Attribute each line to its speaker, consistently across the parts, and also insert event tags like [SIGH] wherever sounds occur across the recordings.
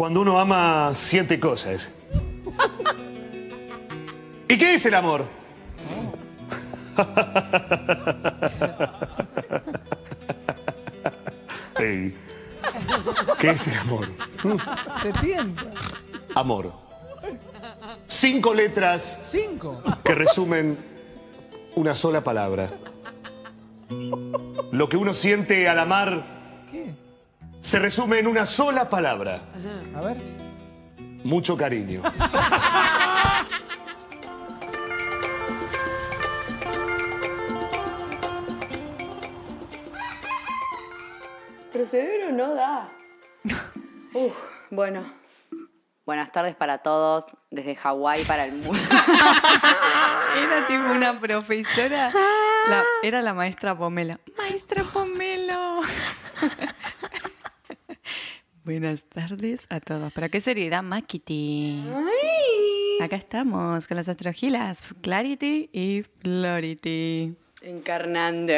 Speaker 1: cuando uno ama siete cosas. ¿Y qué es el amor? ¿Qué es el amor?
Speaker 2: Se tienta.
Speaker 1: Amor. Cinco letras
Speaker 2: Cinco.
Speaker 1: que resumen una sola palabra. Lo que uno siente al amar
Speaker 2: ¿Qué?
Speaker 1: Se resume en una sola palabra.
Speaker 2: A ver.
Speaker 1: Mucho cariño. [LAUGHS]
Speaker 3: Nuestro cerebro no da. [LAUGHS] Uf, bueno. Buenas tardes para todos, desde Hawái para el mundo. [LAUGHS]
Speaker 4: Era tipo una profesora. la- era la maestra Pomelo. Maestra Pomelo. Buenas tardes a todos. Pero qué seriedad, Makiti. Acá estamos con las astrogilas, Clarity y Flority.
Speaker 3: Encarnando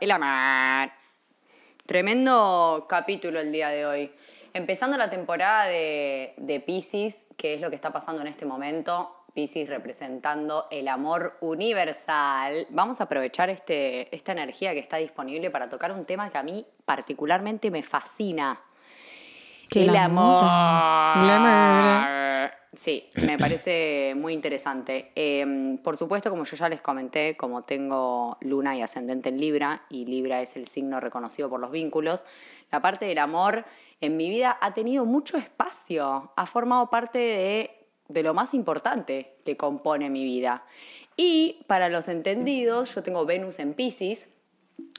Speaker 3: el amor. Tremendo capítulo el día de hoy. Empezando la temporada de, de Pisces, que es lo que está pasando en este momento. Pisces representando el amor universal. Vamos a aprovechar este, esta energía que está disponible para tocar un tema que a mí particularmente me fascina.
Speaker 5: Que
Speaker 3: el
Speaker 5: el
Speaker 3: amor.
Speaker 5: amor. Amor.
Speaker 3: Sí, me parece muy interesante. Eh, por supuesto, como yo ya les comenté, como tengo luna y ascendente en Libra, y Libra es el signo reconocido por los vínculos, la parte del amor en mi vida ha tenido mucho espacio, ha formado parte de, de lo más importante que compone mi vida. Y para los entendidos, yo tengo Venus en Pisces,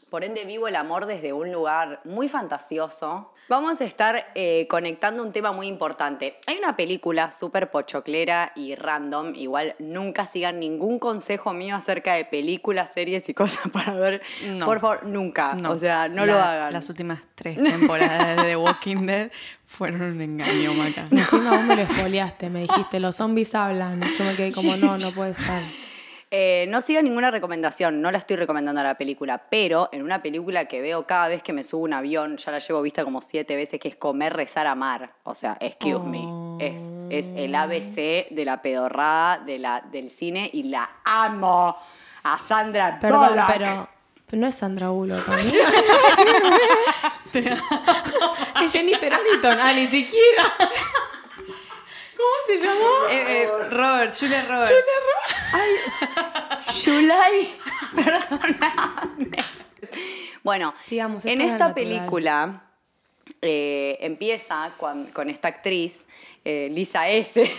Speaker 3: por ende, vivo el amor desde un lugar muy fantasioso. Vamos a estar eh, conectando un tema muy importante. Hay una película súper pochoclera y random. Igual nunca sigan ningún consejo mío acerca de películas, series y cosas [LAUGHS] para ver.
Speaker 4: No.
Speaker 3: Por favor, nunca.
Speaker 4: No,
Speaker 3: o sea, no
Speaker 4: la-
Speaker 3: lo hagan.
Speaker 4: Las últimas [LAUGHS] tres temporadas de The Walking Dead fueron un engaño, Maca.
Speaker 5: Encima vos me lo esfoliaste, me dijiste, los zombies hablan. Yo me quedé como, no, no puede ser.
Speaker 3: Eh, no sigan ninguna recomendación, no la estoy recomendando a la película, pero en una película que veo cada vez que me subo un avión, ya la llevo vista como siete veces, que es Comer, Rezar, Amar. O sea, excuse me. Es, es el ABC de la pedorrada de la, del cine y la amo a Sandra
Speaker 5: Perdón,
Speaker 3: Bullock.
Speaker 5: pero, pero no es Sandra Bullock. ¿no? [LAUGHS] Es Jennifer Aniston. Ah, ni siquiera. ¿Cómo se llamó?
Speaker 4: Eh, eh, Robert, Julia Roberts.
Speaker 3: Yulai, [LAUGHS] perdóname. Bueno,
Speaker 5: Sigamos,
Speaker 3: en esta
Speaker 5: natural.
Speaker 3: película eh, empieza con, con esta actriz, eh, Lisa S. [LAUGHS]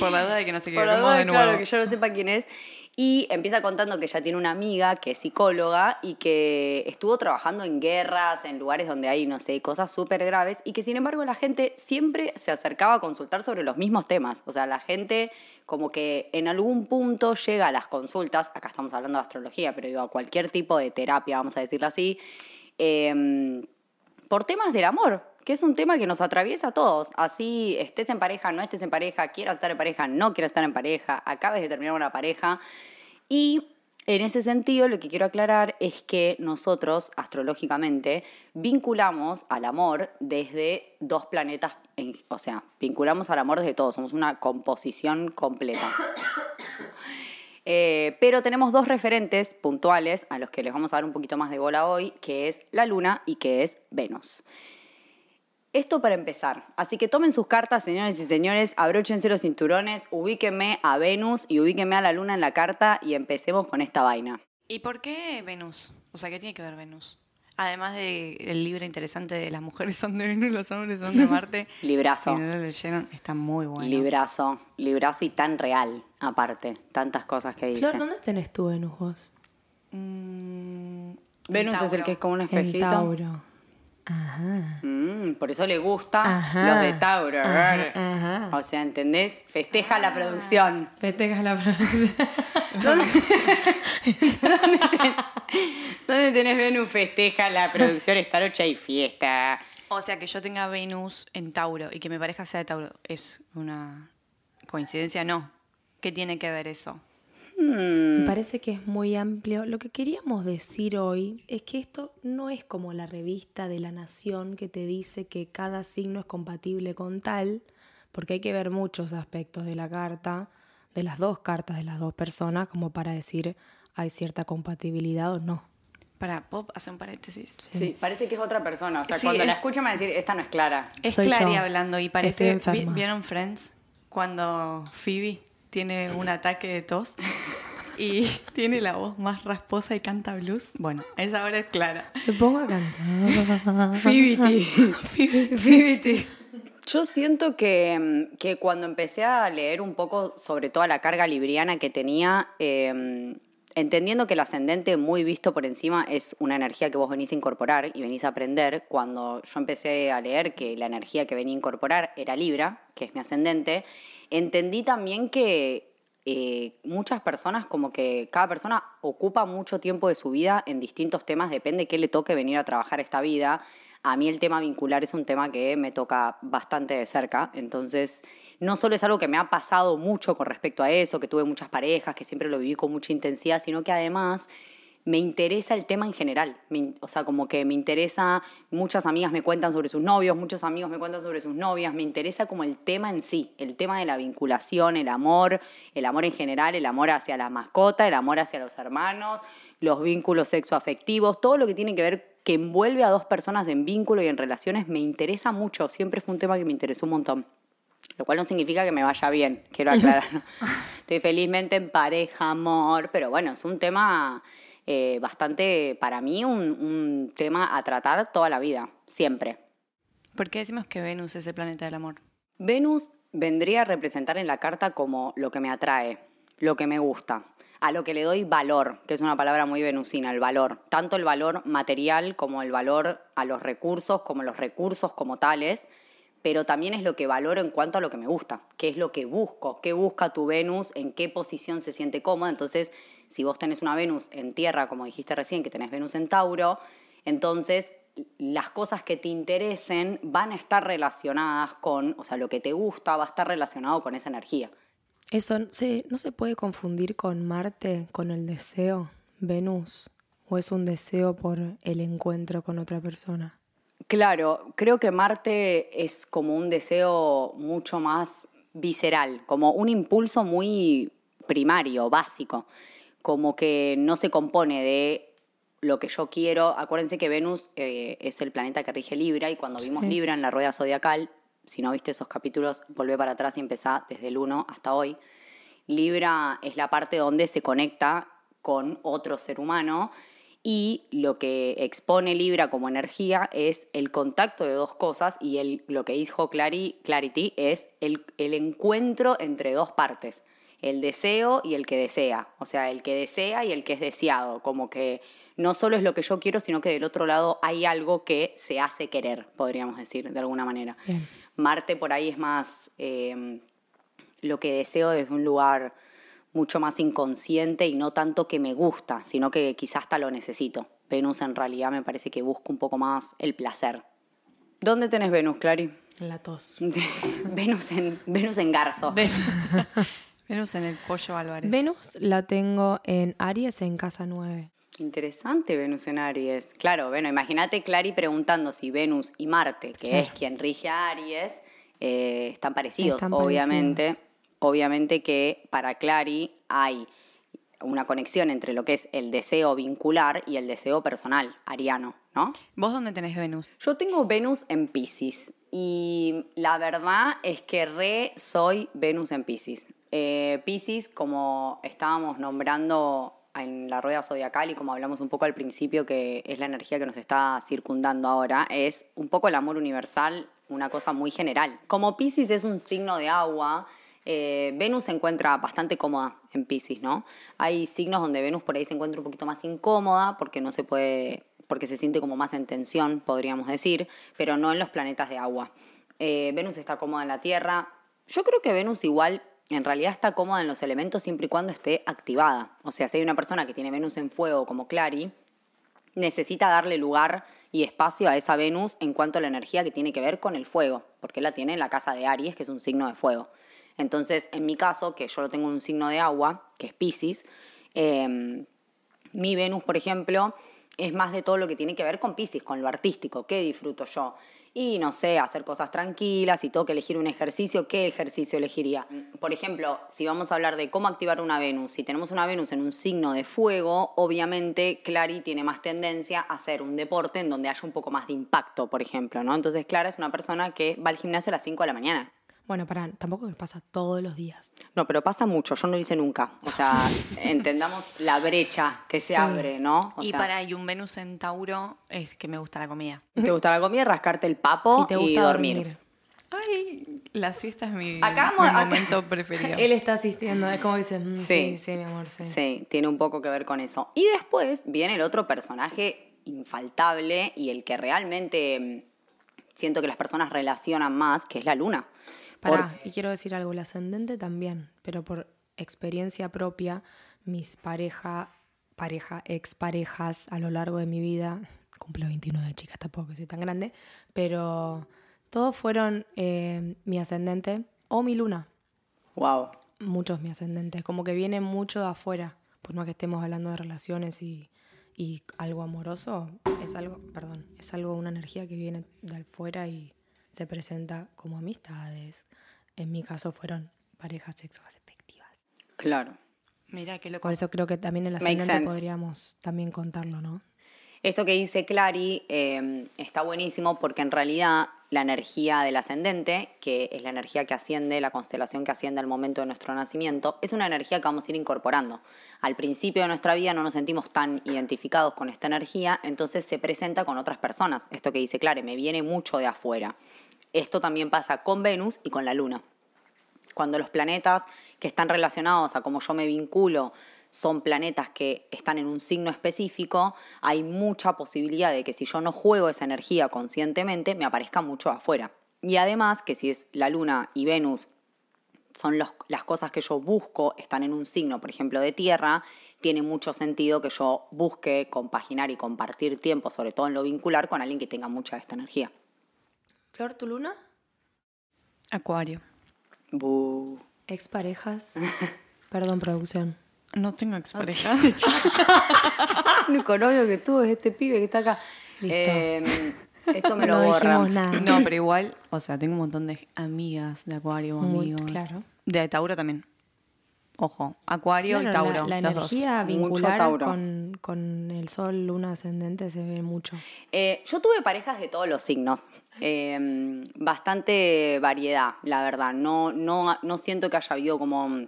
Speaker 4: Por la duda de que no se
Speaker 3: Por la
Speaker 4: equivoquemos
Speaker 3: duda,
Speaker 4: de nuevo.
Speaker 3: claro, que yo no sepa quién es. Y empieza contando que ella tiene una amiga que es psicóloga y que estuvo trabajando en guerras, en lugares donde hay, no sé, cosas súper graves y que sin embargo la gente siempre se acercaba a consultar sobre los mismos temas. O sea, la gente como que en algún punto llega a las consultas, acá estamos hablando de astrología, pero digo, a cualquier tipo de terapia, vamos a decirlo así, em, por temas del amor, que es un tema que nos atraviesa a todos. Así estés en pareja, no estés en pareja, quieras estar en pareja, no quieras estar en pareja, acabes de terminar una pareja. Y en ese sentido, lo que quiero aclarar es que nosotros, astrológicamente, vinculamos al amor desde dos planetas, o sea, vinculamos al amor desde todos, somos una composición completa. [COUGHS] Eh, pero tenemos dos referentes puntuales a los que les vamos a dar un poquito más de bola hoy, que es la Luna y que es Venus. Esto para empezar. Así que tomen sus cartas, señores y señores, abróchense los cinturones, ubíquenme a Venus y ubíquenme a la Luna en la carta y empecemos con esta vaina.
Speaker 4: ¿Y por qué Venus? O sea, ¿qué tiene que ver Venus? Además del libro interesante de las mujeres son de Venus, los hombres son de Marte. [LAUGHS]
Speaker 3: Librazo.
Speaker 4: Si no lo leyeron, está muy bueno.
Speaker 3: Librazo, librazo y tan real, aparte. Tantas cosas que dice.
Speaker 5: Flor, ¿dónde tenés tu Venus vos?
Speaker 4: Mm,
Speaker 3: Venus
Speaker 4: en
Speaker 3: es el que es como un
Speaker 5: En
Speaker 3: espejito.
Speaker 5: Tauro. Ajá.
Speaker 3: Mm, por eso le gusta
Speaker 5: Ajá.
Speaker 3: los de Tauro.
Speaker 5: Ajá, ajá.
Speaker 3: O sea, ¿entendés? Festeja la producción.
Speaker 5: Festejas la producción. [LAUGHS] [LAUGHS]
Speaker 3: ¿Dónde, ¿Dónde [LAUGHS] ten- dónde tenés Venus? Festeja la producción, esta noche hay fiesta.
Speaker 4: O sea, que yo tenga Venus en Tauro y que mi pareja sea de Tauro, ¿es una coincidencia? No. ¿Qué tiene que ver eso?
Speaker 5: Me parece que es muy amplio. Lo que queríamos decir hoy es que esto no es como la revista de la Nación que te dice que cada signo es compatible con tal, porque hay que ver muchos aspectos de la carta, de las dos cartas de las dos personas, como para decir hay cierta compatibilidad o no.
Speaker 4: Para Pop, hace un paréntesis.
Speaker 3: Sí. parece que es otra persona. O sea,
Speaker 4: Sí,
Speaker 3: cuando
Speaker 4: es-
Speaker 3: la escuchan me va a decir, esta no es Clara.
Speaker 4: Es
Speaker 5: Soy
Speaker 4: Clary
Speaker 5: yo.
Speaker 4: hablando y parece.
Speaker 5: enferma.
Speaker 4: ¿vi- ¿Vieron Friends? Cuando Phoebe tiene un ataque de tos y [LAUGHS] tiene la voz más rasposa y canta blues. Bueno, a esa hora es Clara.
Speaker 5: Me pongo a cantar. [LAUGHS]
Speaker 4: Phoebe.
Speaker 3: Yo siento que, mm, que cuando empecé a leer un poco sobre toda la carga libriana que tenía, eh, entendiendo que el ascendente muy visto por encima es una energía que vos venís a incorporar y venís a aprender, cuando yo empecé a leer que la energía que venía a incorporar era Libra, que es mi ascendente, entendí también que eh, muchas personas, como que cada persona ocupa mucho tiempo de su vida en distintos temas, depende qué le toque venir a trabajar esta vida. A mí el tema vincular es un tema que me toca bastante de cerca, entonces no solo es algo que me ha pasado mucho con respecto a eso, que tuve muchas parejas, que siempre lo viví con mucha intensidad, sino que además me interesa el tema en general. Me o sea, como que me interesa, muchas amigas me cuentan sobre sus novios, muchos amigos me cuentan sobre sus novias, me interesa como el tema en sí, el tema de la vinculación, el amor, el amor en general, el amor hacia la mascota, el amor hacia los hermanos, los vínculos sexoafectivos, todo lo que tiene que ver que envuelve a dos personas en vínculo y en relaciones me interesa mucho, siempre fue un tema que me interesó un montón. Lo cual no significa que me vaya bien, quiero [LAUGHS] aclarar. Estoy felizmente en pareja, amor, pero bueno, es un tema eh, bastante, para mí, un, un tema a tratar toda la vida, siempre.
Speaker 4: ¿Por qué decimos que Venus es el planeta del amor?
Speaker 3: Venus vendría a representar en la carta como lo que me atrae, lo que me gusta, a lo que le doy valor, que es una palabra muy venusina, el valor. Tanto el valor material como el valor a los recursos, como los recursos como tales, pero también es lo que valoro en cuanto a lo que me gusta, qué es lo que busco, qué busca tu Venus, en qué posición se siente cómoda. Entonces, si vos tenés una Venus en tierra, como dijiste recién, que tenés Venus en Tauro, entonces las cosas que te interesen van a estar relacionadas con, o sea, lo que te gusta va a estar relacionado con esa energía.
Speaker 5: Eso no se puede confundir con Marte, con el deseo, Venus, o es un deseo por el encuentro con otra persona.
Speaker 3: Claro, creo que Marte es como un deseo mucho más visceral, como un impulso muy primario, básico, como que no se compone de lo que yo quiero. Acuérdense que Venus eh, es el planeta que rige Libra y cuando vimos
Speaker 5: Sí.
Speaker 3: Libra en la rueda zodiacal, si no viste esos capítulos, volvé para atrás y empezá desde el 1 hasta hoy. Libra es la parte donde se conecta con otro ser humano y lo que expone Libra como energía es el contacto de dos cosas y el, lo que dijo Clary, Clarity es el, el encuentro entre dos partes, el deseo y el que desea, o sea, el que desea y el que es deseado, como que no solo es lo que yo quiero, sino que del otro lado hay algo que se hace querer, podríamos decir, de alguna manera.
Speaker 5: Bien.
Speaker 3: Marte por ahí es más eh, lo que deseo desde un lugar mucho más inconsciente y no tanto que me gusta, sino que quizás hasta lo necesito. Venus en realidad me parece que busca un poco más el placer. ¿Dónde tenés Venus, Clary?
Speaker 5: La tos. [LAUGHS]
Speaker 3: Venus en, Venus en Garzo.
Speaker 4: Ven- [LAUGHS] Venus en el pollo Álvarez.
Speaker 5: Venus la tengo en Aries en casa 9.
Speaker 3: Interesante Venus en Aries. Claro, bueno, imagínate Clary preguntando si Venus y Marte, que
Speaker 5: Claro.
Speaker 3: es quien rige a Aries, eh, están parecidos,
Speaker 5: Están
Speaker 3: obviamente.
Speaker 5: parecidos.
Speaker 3: Obviamente que para Clary hay una conexión entre lo que es el deseo vincular y el deseo personal, ariano, ¿no?
Speaker 4: ¿Vos dónde tenés Venus?
Speaker 3: Yo tengo Venus en Pisces y la verdad es que re soy Venus en Pisces. Eh, Pisces, como estábamos nombrando en la rueda zodiacal y como hablamos un poco al principio, que es la energía que nos está circundando ahora, es un poco el amor universal, una cosa muy general. Como Pisces es un signo de agua, eh, Venus se encuentra bastante cómoda en Pisces, ¿no? Hay signos donde Venus por ahí se encuentra un poquito más incómoda porque no se puede, porque se siente como más en tensión, podríamos decir, pero no en los planetas de agua. Eh, Venus está cómoda en la Tierra. Yo creo que Venus igual en realidad está cómoda en los elementos siempre y cuando esté activada. O sea, si hay una persona que tiene Venus en fuego como Clary, necesita darle lugar y espacio a esa Venus en cuanto a la energía que tiene que ver con el fuego, porque la tiene en la casa de Aries, que es un signo de fuego. Entonces, en mi caso, que yo lo tengo en un signo de agua, que es Pisces, eh, mi Venus, por ejemplo, es más de todo lo que tiene que ver con Pisces, con lo artístico, qué disfruto yo. Y no sé, hacer cosas tranquilas, si tengo que elegir un ejercicio, ¿qué ejercicio elegiría? Por ejemplo, si vamos a hablar de cómo activar una Venus, si tenemos una Venus en un signo de fuego, obviamente Clary tiene más tendencia a hacer un deporte en donde haya un poco más de impacto, por ejemplo, ¿no? Entonces Clara es una persona que va al gimnasio a las 5 de la mañana.
Speaker 5: Bueno, para, tampoco me pasa todos los días.
Speaker 3: No, pero pasa mucho, yo no lo hice nunca. O sea, [LAUGHS] entendamos la brecha que se
Speaker 5: Sí.
Speaker 3: abre, ¿no? O
Speaker 4: y
Speaker 3: sea,
Speaker 4: para y un Venus en Tauro es que me gusta la comida.
Speaker 3: ¿Te gusta la comida? Rascarte el papo
Speaker 5: y te gusta
Speaker 3: dormir.
Speaker 5: dormir.
Speaker 4: Ay, la siesta es mi,
Speaker 3: Acá
Speaker 4: mi
Speaker 3: vamos- acá-
Speaker 4: momento [LAUGHS] preferido.
Speaker 5: Él está asistiendo, es como que dice, mm, sí.
Speaker 3: Sí.
Speaker 5: sí, mi amor, sí.
Speaker 3: Sí, tiene un poco que ver con eso. Y después viene el otro personaje infaltable y el que realmente mm, siento que las personas relacionan más, que es la luna.
Speaker 5: Pará,
Speaker 3: Por-
Speaker 5: y quiero decir algo, el ascendente también, pero por experiencia propia, mis pareja, pareja, exparejas a lo largo de mi vida, cumplo 29 chicas, tampoco soy tan grande, pero todos fueron eh, mi ascendente o mi luna,
Speaker 3: Wow.
Speaker 5: muchos mi ascendente, como que viene mucho de afuera, por más que estemos hablando de relaciones y, y algo amoroso, es algo, perdón, es algo, una energía que viene de afuera y se presenta como amistades. En mi caso fueron parejas sexoafectivas.
Speaker 3: Claro.
Speaker 4: Mira qué loco.
Speaker 5: Por eso creo que también
Speaker 3: Makes
Speaker 5: ascendente
Speaker 3: sense.
Speaker 5: podríamos también contarlo, ¿no?
Speaker 3: Esto que dice Clary eh, está buenísimo porque en realidad la energía del ascendente, que es la energía que asciende, la constelación que asciende al momento de nuestro nacimiento, es una energía que vamos a ir incorporando. Al principio de nuestra vida no nos sentimos tan identificados con esta energía, entonces se presenta con otras personas. Esto que dice Clary, me viene mucho de afuera. Esto también pasa con Venus y con la Luna cuando los planetas que están relacionados a cómo yo me vinculo son planetas que están en un signo específico, hay mucha posibilidad de que si yo no juego esa energía conscientemente, me aparezca mucho afuera. Y además que si es la Luna y Venus son las cosas que yo busco, están en un signo, por ejemplo, de tierra, tiene mucho sentido que yo busque compaginar y compartir tiempo, sobre todo en lo vincular, con alguien que tenga mucha esta energía.
Speaker 5: Flor, ¿tu luna?
Speaker 4: Acuario.
Speaker 3: Bu.
Speaker 5: Exparejas. [LAUGHS] Perdón, producción.
Speaker 4: No tengo expareja.
Speaker 3: El [LAUGHS] único novio que tuvo es este pibe que está acá.
Speaker 5: Listo.
Speaker 3: Eh, esto me [LAUGHS] lo
Speaker 5: no
Speaker 3: borra.
Speaker 5: dijimos nada.
Speaker 4: No, pero igual, o sea, tengo un montón de amigas de Acuario,
Speaker 5: Muy
Speaker 4: amigos.
Speaker 5: claro.
Speaker 4: De Tauro también. Ojo, Acuario y Tauro,
Speaker 5: La, la
Speaker 4: los dos.
Speaker 5: energía
Speaker 3: Mucho
Speaker 5: vincular
Speaker 3: Tauro.
Speaker 5: con, con el sol, luna ascendente se ve mucho.
Speaker 3: Eh, yo tuve parejas de todos los signos. Eh, bastante variedad, la verdad. No, no, no siento que haya habido como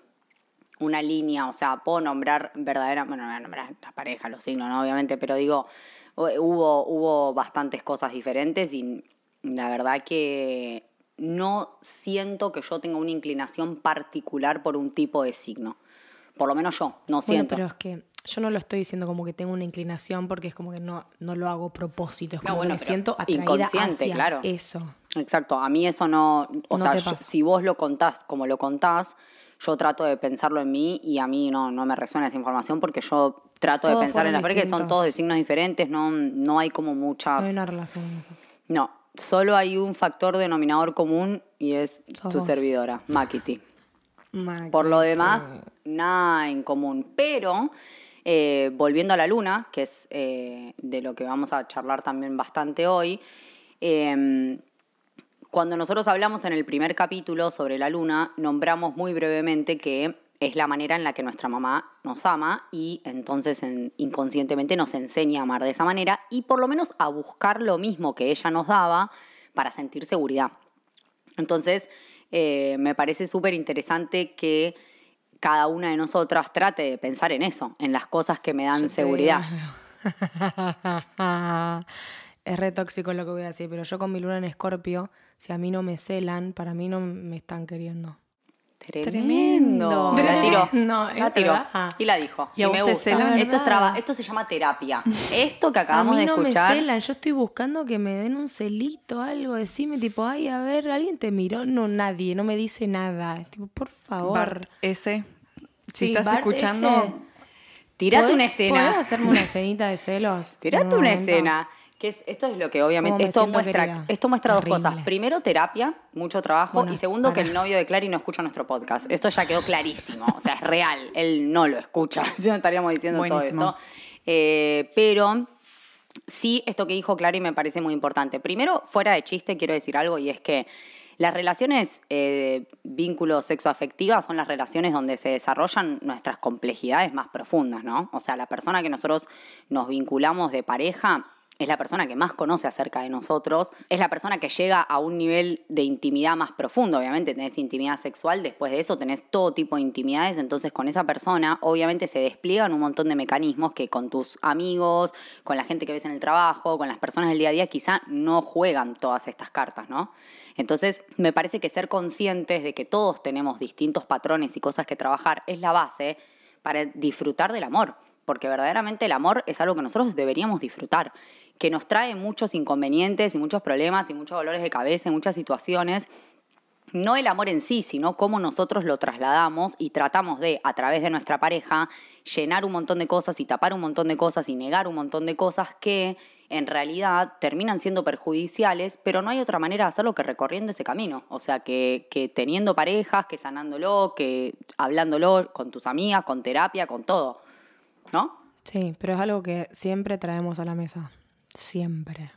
Speaker 3: una línea, o sea, puedo nombrar verdadera, bueno, no voy a nombrar las parejas, los signos, ¿no? obviamente, pero digo, hu- hubo, hubo bastantes cosas diferentes y la verdad que no siento que yo tenga una inclinación particular por un tipo de signo. Por lo menos yo, no
Speaker 5: Bueno,
Speaker 3: siento.
Speaker 5: pero es que yo no lo estoy diciendo como que tengo una inclinación porque es como que no, no lo hago a propósito. Es
Speaker 3: No,
Speaker 5: como
Speaker 3: bueno,
Speaker 5: que me siento atraída
Speaker 3: inconsciente,
Speaker 5: hacia
Speaker 3: claro.
Speaker 5: eso.
Speaker 3: Exacto, a mí eso no, o
Speaker 5: No
Speaker 3: sea, yo- si vos lo contás como lo contás, yo trato de pensarlo en mí y a mí no, no me resuena esa información porque yo trato
Speaker 5: Todos
Speaker 3: de pensar en las parejas que son todos de signos diferentes, no, no hay como muchas...
Speaker 5: No hay una relación en eso.
Speaker 3: No, solo hay un factor denominador común y es
Speaker 5: Sos
Speaker 3: tu
Speaker 5: vos.
Speaker 3: servidora, Makiti. Por lo demás, nada en común. Pero, eh, volviendo a la luna, que es eh, de lo que vamos a charlar también bastante hoy, eh, cuando nosotros hablamos en el primer capítulo sobre la luna, nombramos muy brevemente que es la manera en la que nuestra mamá nos ama y entonces en- inconscientemente nos enseña a amar de esa manera y por lo menos a buscar lo mismo que ella nos daba para sentir seguridad. Entonces, eh, me parece súper interesante que cada una de nosotras trate de pensar en eso, en las cosas que me dan
Speaker 5: Yo
Speaker 3: seguridad. [LAUGHS]
Speaker 5: es re tóxico lo que voy a decir, pero yo con mi luna en escorpio, si a mí no me celan, para mí no me están queriendo.
Speaker 3: Tremendo.
Speaker 4: Tremendo.
Speaker 3: La tiró.
Speaker 5: No,
Speaker 3: la tiró.
Speaker 5: verdad.
Speaker 3: Y la dijo.
Speaker 4: ¿Y
Speaker 3: Y,
Speaker 4: a
Speaker 3: me gusta. Esto, es
Speaker 5: ¿Verdad?
Speaker 3: traba- esto se llama terapia. [LAUGHS] Esto que
Speaker 5: A
Speaker 3: acabamos
Speaker 5: mí
Speaker 3: de
Speaker 5: no
Speaker 3: escuchar.
Speaker 5: me celan, yo estoy buscando que me den un celito, algo, decime tipo, ay, a ver, ¿alguien te miró? No, nadie, no me dice nada. Tipo, por favor.
Speaker 4: Bart, ese. Si
Speaker 5: Sí,
Speaker 4: estás
Speaker 5: Bart,
Speaker 4: escuchando,
Speaker 5: ese.
Speaker 3: Tirate
Speaker 5: ¿Podés-
Speaker 3: una
Speaker 5: ¿Podés
Speaker 3: escena.
Speaker 5: hacerme una [LAUGHS] escenita de celos?
Speaker 3: Tirate
Speaker 5: un
Speaker 3: una escena. Que Que es- esto es lo que obviamente,
Speaker 5: ¿Cómo me
Speaker 3: esto muestra,
Speaker 5: querida?
Speaker 3: esto muestra dos cosas. Primero, terapia, mucho trabajo.
Speaker 5: Bueno,
Speaker 3: y segundo, que el novio de Clary no escucha nuestro podcast. Esto ya quedó clarísimo. o sea, es real. Él no lo escucha. [LAUGHS] Si no estaríamos diciendo
Speaker 4: Buenísimo.
Speaker 3: todo esto. Eh, pero sí, esto que dijo Clary me parece muy importante. Primero, fuera de chiste, quiero decir algo y es que las relaciones eh, vínculos sexoafectivas son las relaciones donde se desarrollan nuestras complejidades más profundas, ¿no? O sea, la persona que nosotros nos vinculamos de pareja es la persona que más conoce acerca de nosotros, es la persona que llega a un nivel de intimidad más profundo. Obviamente tenés intimidad sexual, después de eso tenés todo tipo de intimidades, entonces con esa persona obviamente se despliegan un montón de mecanismos que con tus amigos, con la gente que ves en el trabajo, con las personas del día a día, quizá no juegan todas estas cartas, ¿no? Entonces, me parece que ser conscientes de que todos tenemos distintos patrones y cosas que trabajar es la base para disfrutar del amor, porque verdaderamente el amor es algo que nosotros deberíamos disfrutar, que nos trae muchos inconvenientes y muchos problemas y muchos dolores de cabeza y muchas situaciones. No el amor en sí, sino cómo nosotros lo trasladamos y tratamos de, a través de nuestra pareja, llenar un montón de cosas y tapar un montón de cosas y negar un montón de cosas que en realidad terminan siendo perjudiciales, pero no hay otra manera de hacerlo que recorriendo ese camino. O sea, que, que teniendo parejas, que sanándolo, que hablándolo con tus amigas, con terapia, con todo. ¿No?
Speaker 5: Sí, pero es algo que siempre traemos a la mesa. Siempre.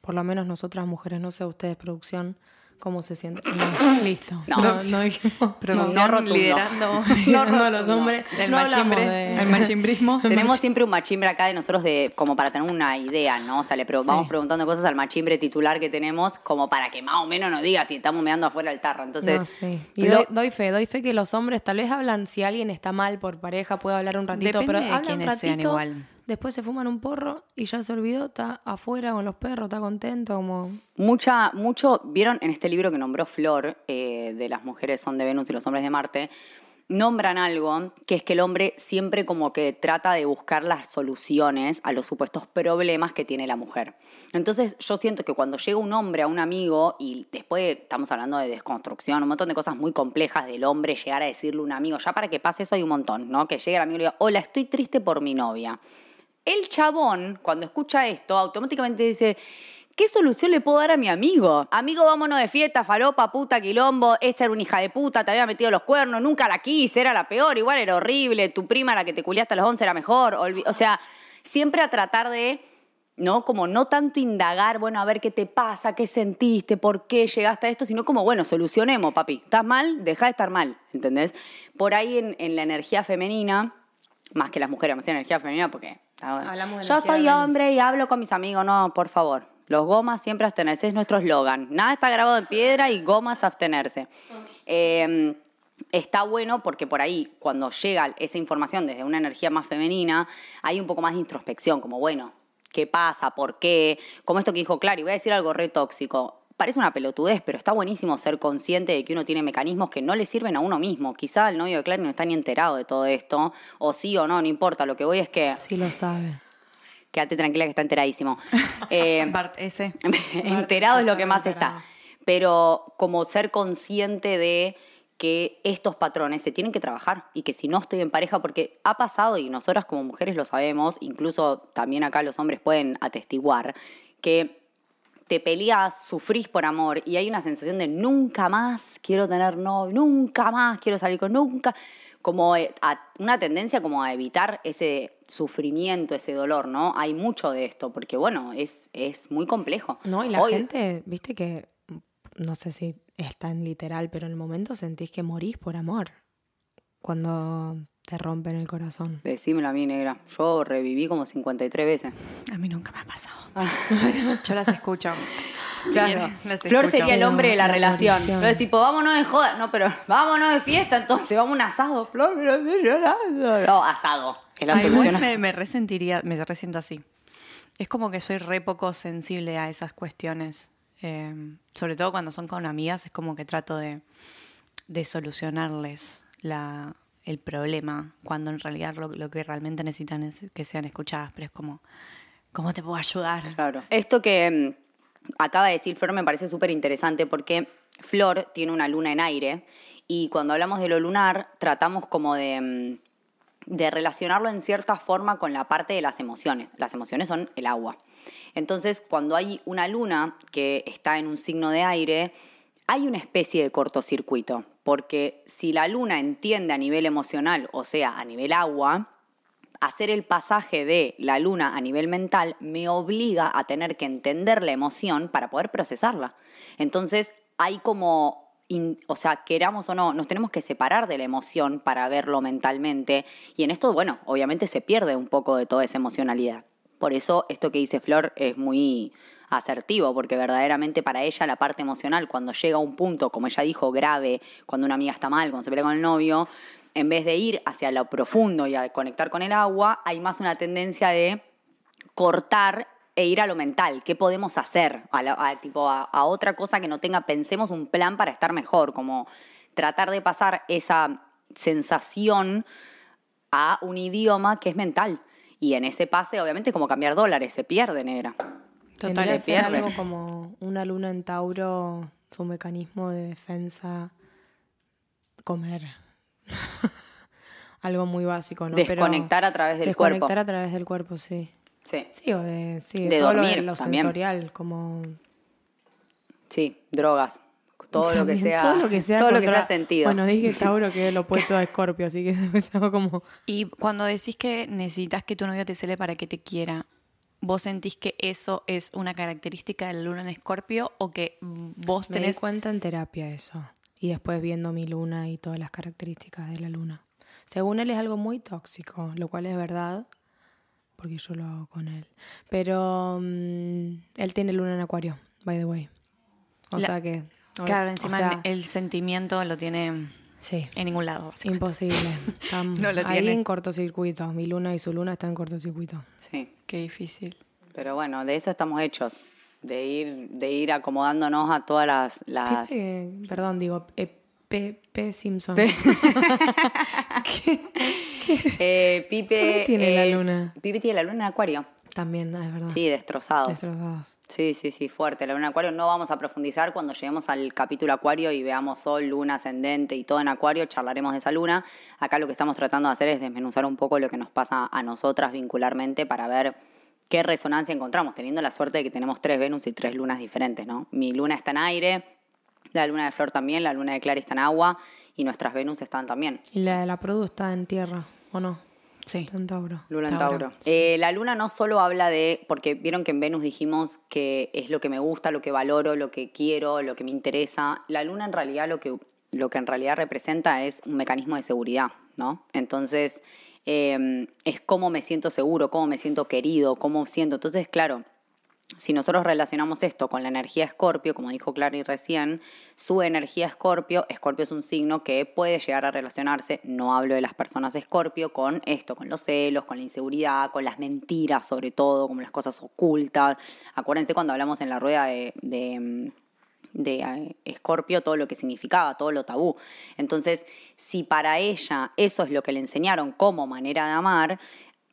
Speaker 5: Por lo menos nosotras mujeres, no sé ustedes, producción, cómo se siente. [COUGHS] No, listo.
Speaker 3: No.
Speaker 5: no, no dijimos.
Speaker 4: Producción
Speaker 3: no
Speaker 4: liderando, [LAUGHS]
Speaker 5: liderando a los hombres. hablamos
Speaker 4: machimbre,
Speaker 5: de-
Speaker 4: el machimbrismo. [LAUGHS]
Speaker 3: Tenemos siempre un machimbre acá de nosotros de como para tener una idea, ¿no? O sea, le pre- vamos preguntando cosas al machimbre titular que tenemos como para que más o menos nos diga si estamos meando afuera del tarro. Entonces,
Speaker 5: No, sí. Y
Speaker 3: lo-
Speaker 5: doy, doy fe, doy fe que los hombres tal vez hablan, si alguien está mal por pareja, puede hablar un ratito,
Speaker 4: Depende
Speaker 5: pero
Speaker 4: de quiénes
Speaker 5: ratito,
Speaker 4: sean igual.
Speaker 5: Después se fuman un porro y ya se olvidó, está afuera con los perros, está contento, como...
Speaker 3: Mucha, mucho, vieron en este libro que nombró Flor, eh, de las mujeres son de Venus y los hombres de Marte, nombran algo que es que el hombre siempre como que trata de buscar las soluciones a los supuestos problemas que tiene la mujer. Entonces yo siento que cuando llega un hombre a un amigo y después estamos hablando de desconstrucción, un montón de cosas muy complejas del hombre, llegar a decirle a un amigo, ya para que pase eso hay un montón, ¿no? Que llegue el amigo y le diga, hola, estoy triste por mi novia. El chabón, cuando escucha esto, automáticamente dice, ¿qué solución le puedo dar a mi amigo? Amigo, vámonos de fiesta, falopa, puta, quilombo, esta era una hija de puta, te había metido los cuernos, nunca la quise, era la peor, igual era horrible, tu prima, la que te culiaste a los 11, era mejor. O sea, siempre a tratar de, ¿no? Como no tanto indagar, bueno, a ver qué te pasa, qué sentiste, por qué llegaste a esto, sino como, bueno, solucionemos, papi. ¿Estás mal? Deja de estar mal, ¿entendés? Por ahí en, la energía femenina, más que las mujeres, más que energía femenina, porque
Speaker 5: Hablamos de
Speaker 3: yo soy hombre y hablo con mis amigos. No, por favor. Los gomas siempre abstenerse es nuestro eslogan. Nada está grabado en piedra y gomas abstenerse. Eh, está bueno porque por ahí, cuando llega esa información desde una energía más femenina, hay un poco más de introspección, como bueno, ¿qué pasa? ¿Por qué? Como esto que dijo Clary, voy a decir algo re tóxico. Parece una pelotudez, pero está buenísimo ser consciente de que uno tiene mecanismos que no le sirven a uno mismo. Quizá el novio de Clary no está ni enterado de todo esto, o sí o no, no importa. Lo que voy es que
Speaker 5: Sí lo sabe.
Speaker 3: Quédate tranquila que está enteradísimo. [LAUGHS] Eh,
Speaker 4: Bart ese. [LAUGHS]
Speaker 3: enterado es lo que más está. Pero como ser consciente de que estos patrones se tienen que trabajar y que si no estoy en pareja, porque ha pasado y nosotras como mujeres lo sabemos, incluso también acá los hombres pueden atestiguar, que te peleas, sufrís por amor y hay una sensación de nunca más quiero tener novio, nunca más quiero salir con nunca, como eh, a- una tendencia como a evitar ese sufrimiento, ese dolor, ¿no? Hay mucho de esto, porque bueno, es, es muy complejo.
Speaker 5: No, y la
Speaker 3: Hoy-
Speaker 5: gente, viste que, no sé si es tan literal, pero en el momento sentís que morís por amor. Cuando te rompen el corazón.
Speaker 3: Decímelo a mí, negra. Yo reviví como 53 veces.
Speaker 4: A mí nunca me ha pasado.
Speaker 3: Ah. [LAUGHS]
Speaker 4: Yo las escucho.
Speaker 3: Claro.
Speaker 4: las
Speaker 3: Flor
Speaker 4: escucho.
Speaker 3: sería el hombre de la,
Speaker 5: La
Speaker 3: relación.
Speaker 5: maldición.
Speaker 3: Flor es tipo, vámonos de joda. No, pero vámonos de fiesta entonces, vamos a un asado. Flor, pero estoy llorando. No, asado. Es la
Speaker 4: Ay, igual
Speaker 3: solución.
Speaker 4: me, me resentiría, me resiento así. Es como que soy re poco sensible a esas cuestiones. Eh, sobre todo cuando son con amigas, es como que trato de, de solucionarles la, el problema, cuando en realidad lo, lo que realmente necesitan es que sean escuchadas. Pero es como, ¿cómo te puedo ayudar?
Speaker 3: Claro. Esto que mm, acaba de decir Flor me parece súper interesante porque Flor tiene una luna en aire y cuando hablamos de lo lunar tratamos como de, mm, de relacionarlo en cierta forma con la parte de las emociones. Las emociones son el agua. Entonces, cuando hay una luna que está en un signo de aire, hay una especie de cortocircuito, porque si la luna entiende a nivel emocional, o sea, a nivel agua, hacer el pasaje de la luna a nivel mental me obliga a tener que entender la emoción para poder procesarla. Entonces, hay como o sea, queramos o no, nos tenemos que separar de la emoción para verlo mentalmente. Y en esto, bueno, obviamente se pierde un poco de toda esa emocionalidad. Por eso esto que dice Flor es muy asertivo, porque verdaderamente para ella la parte emocional, cuando llega a un punto, como ella dijo, grave, cuando una amiga está mal, cuando se pelea con el novio, en vez de ir hacia lo profundo y a conectar con el agua, hay más una tendencia de cortar e ir a lo mental, qué podemos hacer, a, tipo, a, otra cosa que no tenga, pensemos un plan para estar mejor, como tratar de pasar esa sensación a un idioma que es mental. Y en ese pase, obviamente, como cambiar dólares, se pierde, negra.
Speaker 5: Total, se pierde. algo como una luna en Tauro, su mecanismo de defensa, comer. [LAUGHS] algo muy básico, ¿no?
Speaker 3: Desconectar a través del cuerpo.
Speaker 5: Desconectar a través del cuerpo, sí.
Speaker 3: Sí.
Speaker 5: Sí, o de, sí, todo dormir, lo, sensorial, como...
Speaker 3: Sí, drogas. Todo lo que sea. Todo lo que sea, todo lo que sea sentido.
Speaker 5: Bueno, dije Tauro que es lo opuesto a Escorpio, así que [LAUGHS] estaba como.
Speaker 4: Y cuando decís que necesitas que tu novio te cele para que te quiera, ¿vos sentís que eso es una característica de la luna en Escorpio o que vos tenés.
Speaker 5: Me di cuenta en terapia eso. Y después viendo mi luna y todas las características de la luna. Según él es algo muy tóxico, lo cual es verdad porque yo lo hago con él. Pero mm, él tiene luna en acuario, by the way. O sea que...
Speaker 4: Claro, encima el sentimiento lo tiene sí. en ningún lado.
Speaker 5: Imposible. [LAUGHS] no lo ahí en cortocircuito. Mi luna y su luna están en cortocircuito.
Speaker 3: Sí.
Speaker 4: Qué difícil.
Speaker 3: Pero bueno, de eso estamos hechos. De ir, de ir acomodándonos a todas las... las...
Speaker 5: perdón, digo, eh, P. Simpson. [LAUGHS]
Speaker 3: Eh, Pipe
Speaker 5: tiene la luna?
Speaker 3: Pipe tiene la luna en Acuario.
Speaker 5: También, es verdad.
Speaker 3: Sí, destrozados.
Speaker 5: Destrozados.
Speaker 3: Sí, sí, sí, fuerte. La luna en Acuario no vamos a profundizar cuando lleguemos al capítulo Acuario y veamos Sol, Luna, Ascendente y todo en Acuario, charlaremos de esa luna. Acá lo que estamos tratando de hacer es desmenuzar un poco lo que nos pasa a nosotras vincularmente para ver qué resonancia encontramos, teniendo la suerte de que tenemos tres Venus y tres lunas diferentes, ¿no? Mi luna está en aire, la luna de Flor también, la luna de Clara está en agua y nuestras Venus están también.
Speaker 5: ¿Y la de la Produ está en tierra o no?
Speaker 4: Sí.
Speaker 5: en Tauro.
Speaker 3: Luna en Tauro. Eh, la luna no solo habla de, porque vieron que en Venus dijimos que es lo que me gusta, lo que valoro, lo que quiero, lo que me interesa. La luna en realidad lo que, lo que en realidad representa es un mecanismo de seguridad, ¿no? Entonces, eh, es cómo me siento seguro, cómo me siento querido, cómo siento. Entonces, claro, si nosotros relacionamos esto con la energía Escorpio, como dijo Clary recién, su energía Escorpio, Escorpio es un signo que puede llegar a relacionarse, no hablo de las personas Escorpio, con esto, con los celos, con la inseguridad, con las mentiras sobre todo, con las cosas ocultas. Acuérdense cuando hablamos en la rueda de, de de Escorpio todo lo que significaba, todo lo tabú. Entonces, si para ella eso es lo que le enseñaron como manera de amar,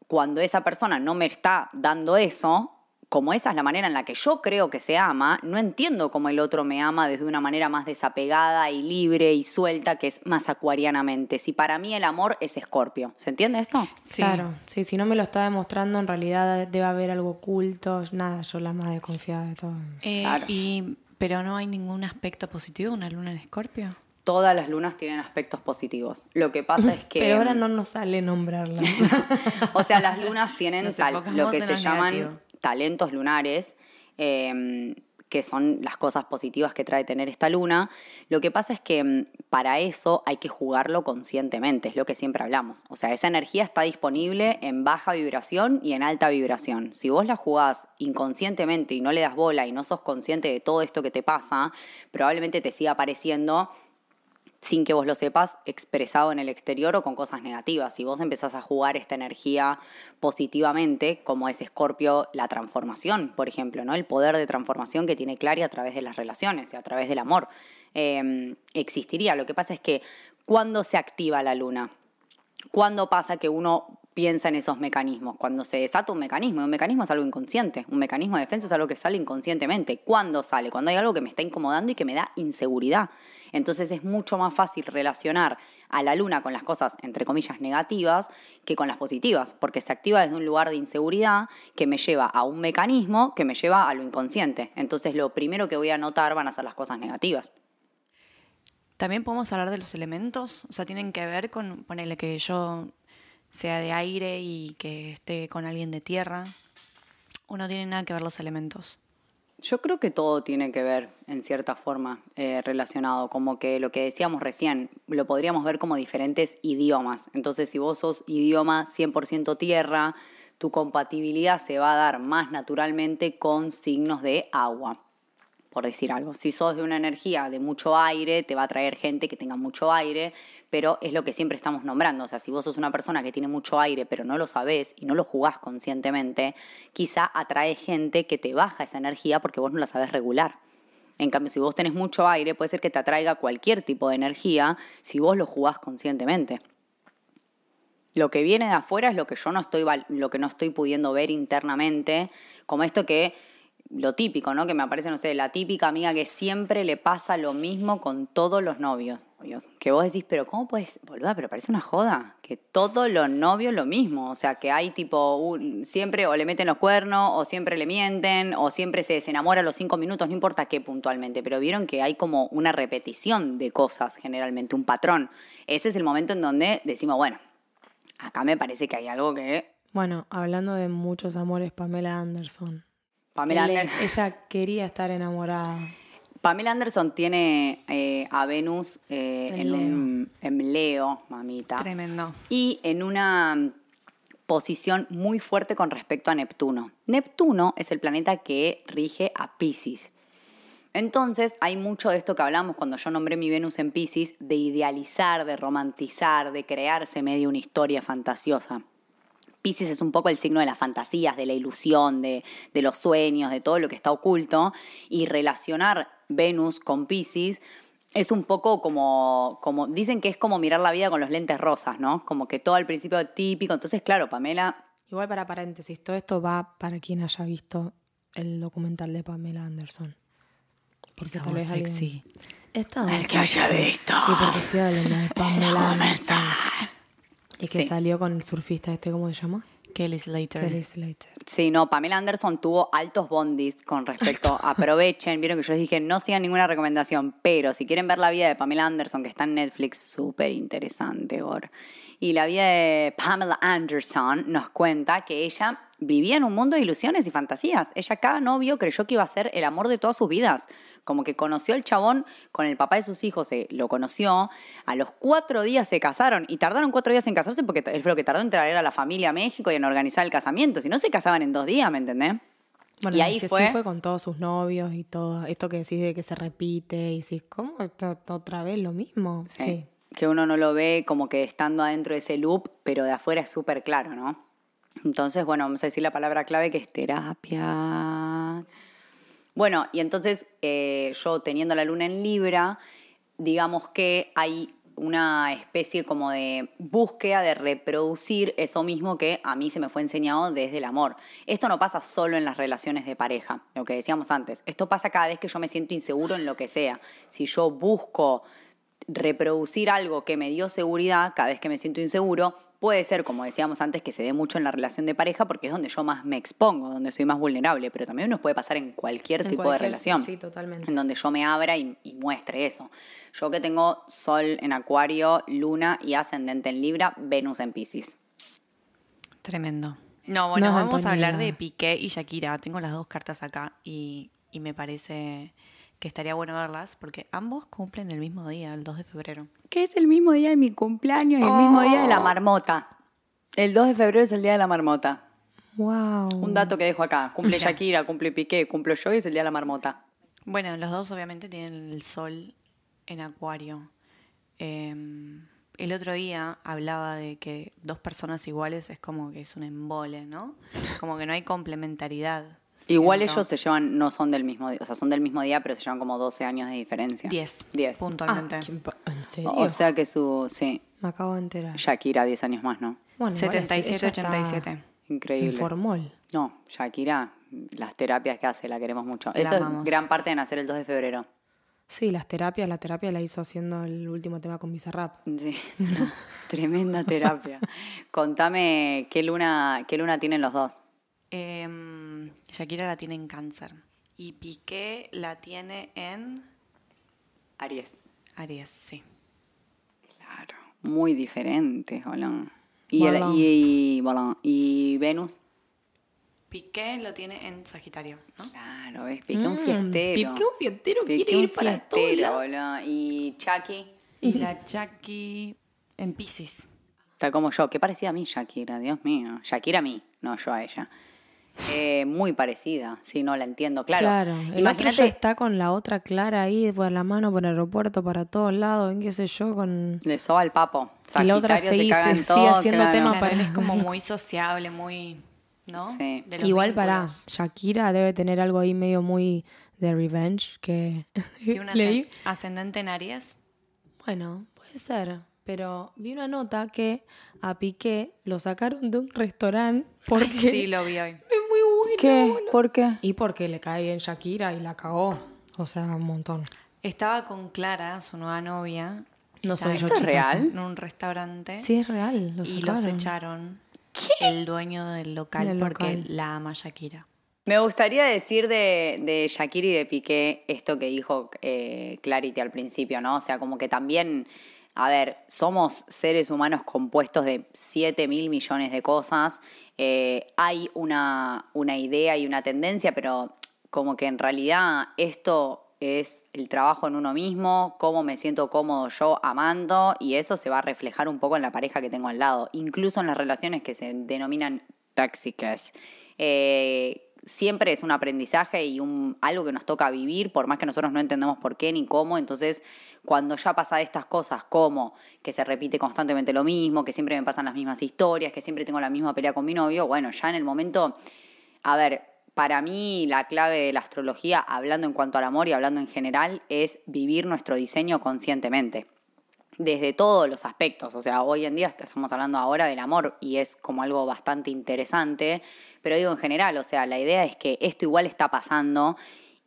Speaker 3: cuando esa persona no me está dando eso, como esa es la manera en la que yo creo que se ama, no entiendo cómo el otro me ama desde una manera más desapegada y libre y suelta, que es más acuarianamente. Si para mí el amor es escorpio. ¿Se entiende esto?
Speaker 5: Sí. Claro, sí, si no me lo está demostrando, en realidad debe haber algo oculto. Nada, yo la más desconfiada de todo.
Speaker 4: Eh, y, pero no hay ningún aspecto positivo de una luna en escorpio
Speaker 3: todas las lunas tienen aspectos positivos. Lo que pasa es que... [LAUGHS]
Speaker 5: Pero ahora no nos sale nombrarlas. [LAUGHS]
Speaker 3: o sea, las lunas tienen lo que se llaman talentos lunares, em, que son las cosas positivas que trae tener esta luna. Lo que pasa es que em, para eso hay que jugarlo conscientemente, es lo que siempre hablamos. O sea, esa energía está disponible en baja vibración y en alta vibración. Si vos la jugás inconscientemente y no le das bola y no sos consciente de todo esto que te pasa, probablemente te siga apareciendo sin que vos lo sepas, expresado en el exterior o con cosas negativas. Si vos empezás a jugar esta energía positivamente, como es Escorpio, la transformación, por ejemplo, ¿no? El poder de transformación que tiene Clary a través de las relaciones y a través del amor, em, existiría. Lo que pasa es que cuando se activa la luna, cuando pasa que uno piensa en esos mecanismos. Cuando se desata un mecanismo, y un mecanismo es algo inconsciente, un mecanismo de defensa es algo que sale inconscientemente. ¿Cuándo sale? Cuando hay algo que me está incomodando y que me da inseguridad. Entonces es mucho más fácil relacionar a la luna con las cosas, entre comillas, negativas que con las positivas, porque se activa desde un lugar de inseguridad que me lleva a un mecanismo que me lleva a lo inconsciente. Entonces lo primero que voy a notar van a ser las cosas negativas.
Speaker 4: También podemos hablar de los elementos, o sea, tienen que ver con ponerle que yo sea de aire y que esté con alguien de tierra, o no tienen nada que ver los elementos.
Speaker 3: Yo creo que todo tiene que ver, en cierta forma, eh, relacionado. Como que lo que decíamos recién, lo podríamos ver como diferentes idiomas. Entonces, si vos sos idioma 100% tierra, tu compatibilidad se va a dar más naturalmente con signos de agua por decir algo. Si sos de una energía de mucho aire, te va a traer gente que tenga mucho aire, pero es lo que siempre estamos nombrando. O sea, si vos sos una persona que tiene mucho aire, pero no lo sabés y no lo jugás conscientemente, quizá atrae gente que te baja esa energía porque vos no la sabés regular. En cambio, si vos tenés mucho aire, puede ser que te atraiga cualquier tipo de energía si vos lo jugás conscientemente. Lo que viene de afuera es lo que yo no estoy, lo que no estoy pudiendo ver internamente, como esto que lo típico, ¿no? Que me aparece, no sé, la típica amiga que siempre le pasa lo mismo con todos los novios. Que vos decís, pero ¿cómo puedes, boluda? Pero parece una joda. Que todos los novios lo mismo. O sea, que hay tipo, siempre o le meten los cuernos, o siempre le mienten, o siempre se desenamora a los cinco minutos, no importa qué puntualmente. Pero vieron que hay como una repetición de cosas, generalmente, un patrón. Ese es el momento en donde decimos, bueno, acá me parece que hay algo que.
Speaker 5: Bueno, hablando de muchos amores, Pamela Anderson.
Speaker 3: Pamela Anderson.
Speaker 5: Ella quería estar enamorada.
Speaker 3: Pamela Anderson tiene eh, a Venus eh, en, Leo. Un, en Leo, mamita.
Speaker 4: Tremendo.
Speaker 3: Y en una posición muy fuerte con respecto a Neptuno. Neptuno es el planeta que rige a Pisces. Entonces hay mucho de esto que hablamos cuando yo nombré mi Venus en Pisces, de idealizar, de romantizar, de crearse medio una historia fantasiosa. Pisces es un poco el signo de las fantasías, de la ilusión, de, los sueños, de todo lo que está oculto. Y relacionar Venus con Pisces es un poco como, como, dicen que es como mirar la vida con los lentes rosas, ¿no? Como que todo al principio típico. Entonces, claro, Pamela...
Speaker 5: Igual para paréntesis, todo esto va para quien haya visto el documental de Pamela Anderson.
Speaker 4: Porque tal vez sexy.
Speaker 3: el que haya visto.
Speaker 5: Y porque estoy hablando de Pamela Anderson. Y que salió con el surfista este, ¿cómo se llama?
Speaker 4: Kelly Slater.
Speaker 5: Kelly Slater.
Speaker 3: Sí, no, Pamela Anderson tuvo altos bondis con respecto. [LAUGHS] Aprovechen, vieron que yo les dije, no sigan ninguna recomendación, pero si quieren ver la vida de Pamela Anderson, que está en Netflix, súper interesante, Gor. Y la vida de Pamela Anderson nos cuenta que ella vivía en un mundo de ilusiones y fantasías. Ella cada novio creyó que iba a ser el amor de todas sus vidas como que conoció al chabón con el papá de sus hijos, se lo conoció, a los cuatro días se casaron y tardaron cuatro días en casarse porque es lo que tardó en traer a la familia a México y en organizar el casamiento, si no se casaban en dos días, ¿me entendés?
Speaker 5: Bueno, y ahí fue... fue con todos sus novios y todo, esto que decís de que se repite y decís, ¿cómo? ¿Otra vez lo mismo?
Speaker 3: Sí. Que uno no lo ve como que estando adentro de ese loop, pero de afuera es súper claro, ¿no? Entonces, bueno, vamos a decir la palabra clave que es terapia. Bueno, y entonces eh, yo teniendo la luna en Libra, digamos que hay una especie como de búsqueda de reproducir eso mismo que a mí se me fue enseñado desde el amor. Esto no pasa solo en las relaciones de pareja, lo que decíamos antes. Esto pasa cada vez que yo me siento inseguro en lo que sea. Si yo busco reproducir algo que me dio seguridad, cada vez que me siento inseguro, Puede ser, como decíamos antes, que se dé mucho en la relación de pareja porque es donde yo más me expongo, donde soy más vulnerable, pero también nos puede pasar en cualquier tipo de relación.
Speaker 5: Sí, totalmente.
Speaker 3: En donde yo me abra y, muestre eso. Yo que tengo Sol en Acuario, Luna y Ascendente en Libra, Venus en Pisces.
Speaker 4: Tremendo. No, bueno, vamos a hablar de Piqué y Shakira. Tengo las dos cartas acá y, y me parece que estaría bueno verlas porque ambos cumplen el mismo día, el 2 de febrero.
Speaker 3: Que es el mismo día de mi cumpleaños y el mismo día de la oh. marmota. El 2 de febrero es el día de la marmota.
Speaker 5: Wow.
Speaker 3: Un dato que dejo acá. Cumple Shakira, cumple Piqué, cumplo yo y es el día de la marmota.
Speaker 4: Bueno, los dos obviamente tienen el sol en acuario. Em, el otro día hablaba de que dos personas iguales es como que es un embole, ¿no? Como que no hay complementariedad.
Speaker 3: Igual ellos se llevan, no son del mismo día, o sea, son del mismo día, pero se llevan como 12 años de diferencia.
Speaker 4: 10. 10. Puntualmente.
Speaker 5: Ah, ¿En serio?
Speaker 3: O sea que su, sí.
Speaker 5: Me acabo de enterar.
Speaker 3: Shakira, 10 años más, ¿no?
Speaker 5: Bueno, igual es-
Speaker 4: 77,
Speaker 5: ella está
Speaker 4: 87.
Speaker 3: Increíble.
Speaker 5: En formol.
Speaker 3: No, Shakira, las terapias que hace, la queremos mucho.
Speaker 4: La
Speaker 3: Eso es gran parte de nacer el 2 de febrero.
Speaker 5: Sí, las terapias, la terapia la hizo haciendo el último tema con Bizarrap.
Speaker 3: Sí, [LAUGHS] tremenda terapia. Contame qué luna, qué luna tienen los dos.
Speaker 4: Em, Shakira la tiene en cáncer. Y Piqué la tiene en
Speaker 3: Aries.
Speaker 4: Aries, sí.
Speaker 3: Claro. Muy diferente, hola. Y, el- y, y. ¿Y Venus.
Speaker 4: Piqué lo tiene en Sagitario, ¿no?
Speaker 3: Claro, ves, piqué un
Speaker 5: Mm,
Speaker 3: fiestero.
Speaker 5: Piqué un fiestero,
Speaker 3: Piqué
Speaker 5: quiere
Speaker 3: un
Speaker 5: ir para
Speaker 3: fiestero, boludo. Y Chucky.
Speaker 4: Y la Jackie en Pisces.
Speaker 3: Está como yo. Qué parecida a mí, Shakira, Dios mío. Shakira a mí, no yo a ella. Eh, muy parecida, sí, no la entiendo. Claro.
Speaker 5: Claro, el otro ya
Speaker 3: Imagínate.
Speaker 5: está con la otra Clara ahí por la mano, por el aeropuerto, para todos lados, en qué sé yo, con...
Speaker 3: Le soba al papo.
Speaker 5: Y la otra se
Speaker 3: se
Speaker 5: sigue
Speaker 3: todo,
Speaker 5: haciendo
Speaker 3: claro.
Speaker 5: temas
Speaker 4: Claro,
Speaker 5: para-
Speaker 4: él es como muy sociable, muy. ¿No?
Speaker 3: Sí.
Speaker 4: De los
Speaker 5: Igual para. Shakira debe tener algo ahí medio muy de revenge que [LAUGHS]
Speaker 4: Tiene un [LAUGHS] ascendente en Aries.
Speaker 5: Bueno, puede ser, pero vi una nota que a Piqué lo sacaron de un restaurante porque
Speaker 4: Sí, lo vi hoy. [LAUGHS]
Speaker 5: bueno.
Speaker 3: ¿Qué? ¿Por qué?
Speaker 5: Y porque le cae bien Shakira y la cagó. O sea, un montón.
Speaker 4: Estaba con Clara, su nueva novia.
Speaker 5: No yo,
Speaker 3: ¿Esto es real?
Speaker 4: En un restaurante.
Speaker 5: Sí, es real. Lo
Speaker 4: y los echaron el dueño del local
Speaker 5: Del
Speaker 4: porque
Speaker 5: local.
Speaker 4: la ama Shakira.
Speaker 3: Me gustaría decir de, de Shakira y de Piqué esto que dijo eh, Clarity al principio, ¿no? O sea, como que también, a ver, somos seres humanos compuestos de 7 mil millones de cosas. Eh, hay una, una idea y una tendencia, pero como que en realidad esto es el trabajo en uno mismo, cómo me siento cómodo yo amando y eso se va a reflejar un poco en la pareja que tengo al lado, incluso en las relaciones que se denominan tóxicas. Eh, siempre es un aprendizaje y un, algo que nos toca vivir, por más que nosotros no entendemos por qué ni cómo. Entonces, cuando ya pasa estas cosas como que se repite constantemente lo mismo, que siempre me pasan las mismas historias, que siempre tengo la misma pelea con mi novio, bueno, ya en el momento, a ver, para mí la clave de la astrología, hablando en cuanto al amor y hablando en general, es vivir nuestro diseño conscientemente desde todos los aspectos. O sea, hoy en día estamos hablando ahora del amor y es como algo bastante interesante, pero digo en general, o sea, la idea es que esto igual está pasando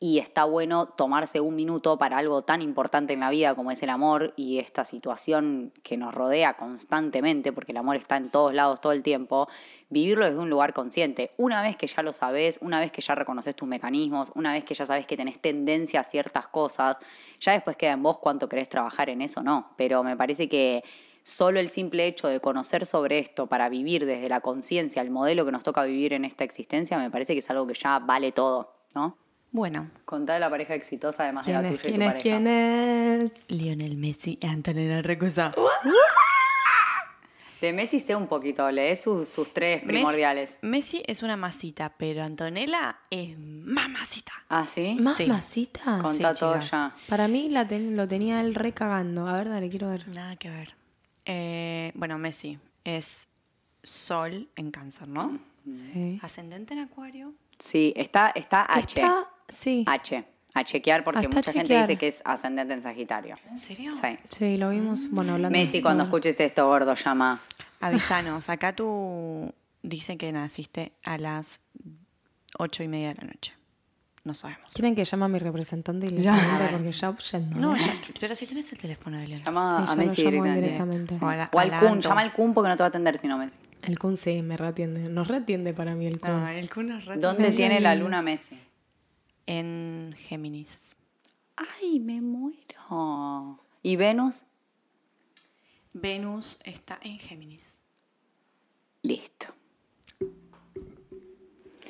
Speaker 3: y está bueno tomarse un minuto para algo tan importante en la vida como es el amor y esta situación que nos rodea constantemente, porque el amor está en todos lados todo el tiempo, vivirlo desde un lugar consciente. Una vez que ya lo sabes, una vez que ya reconoces tus mecanismos, una vez que ya sabes que tenés tendencia a ciertas cosas, ya después queda en vos cuánto querés trabajar en eso, no. Pero me parece que solo el simple hecho de conocer sobre esto para vivir desde la conciencia el modelo que nos toca vivir en esta existencia, me parece que es algo que ya vale todo, ¿no?
Speaker 4: Bueno,
Speaker 3: Contá de la pareja exitosa además de
Speaker 5: ¿Quién
Speaker 3: la tuya y
Speaker 5: ¿Quién
Speaker 3: tu
Speaker 5: es?
Speaker 3: pareja.
Speaker 5: ¿Quién es?
Speaker 4: Lionel Messi y Antonella Recosa.
Speaker 3: De Messi sé un poquito, leé sus, sus tres primordiales.
Speaker 4: Messi es una masita, pero Antonella es mamacita.
Speaker 3: ¿Ah, sí?
Speaker 5: ¿Mamacita?
Speaker 3: Contá
Speaker 4: Sí,
Speaker 3: todo
Speaker 4: chicas.
Speaker 3: ya.
Speaker 5: Para mí la ten- lo tenía él recagando. A ver, dale, quiero ver.
Speaker 4: Nada que ver. Eh, bueno, Messi es Sol en cáncer, ¿no?
Speaker 5: Sí.
Speaker 4: Ascendente en Acuario.
Speaker 3: Sí, está, está H.
Speaker 5: Está, sí.
Speaker 3: H. A chequear porque
Speaker 5: Hasta
Speaker 3: mucha gente dice que es ascendente en Sagitario.
Speaker 4: ¿En serio?
Speaker 3: Sí.
Speaker 5: Sí, lo vimos, bueno, hablando.
Speaker 3: Messi, cuando escuches esto, gordo, llama.
Speaker 4: Avisanos, acá tú dice que naciste a las ocho y media de la noche. No sabemos.
Speaker 5: ¿Quieren que llame a mi representante y le
Speaker 3: Ya.
Speaker 5: Porque ya yendo.
Speaker 4: No, ya- pero si tenés el teléfono de Lionel.
Speaker 3: Llama
Speaker 5: Sí,
Speaker 3: a Messi directamente.
Speaker 5: directamente.
Speaker 4: O, a la-
Speaker 3: O al Kun, llama al Kun porque no te va a atender si no Messi.
Speaker 5: El Kun sí, me reatiende. Nos reatiende para mí el Kun.
Speaker 4: No, el Kun es re-
Speaker 3: ¿Dónde tiene la luna Messi?
Speaker 4: En Géminis.
Speaker 3: Ay, me muero. ¿Y Venus?
Speaker 4: Venus está en Géminis.
Speaker 3: Listo.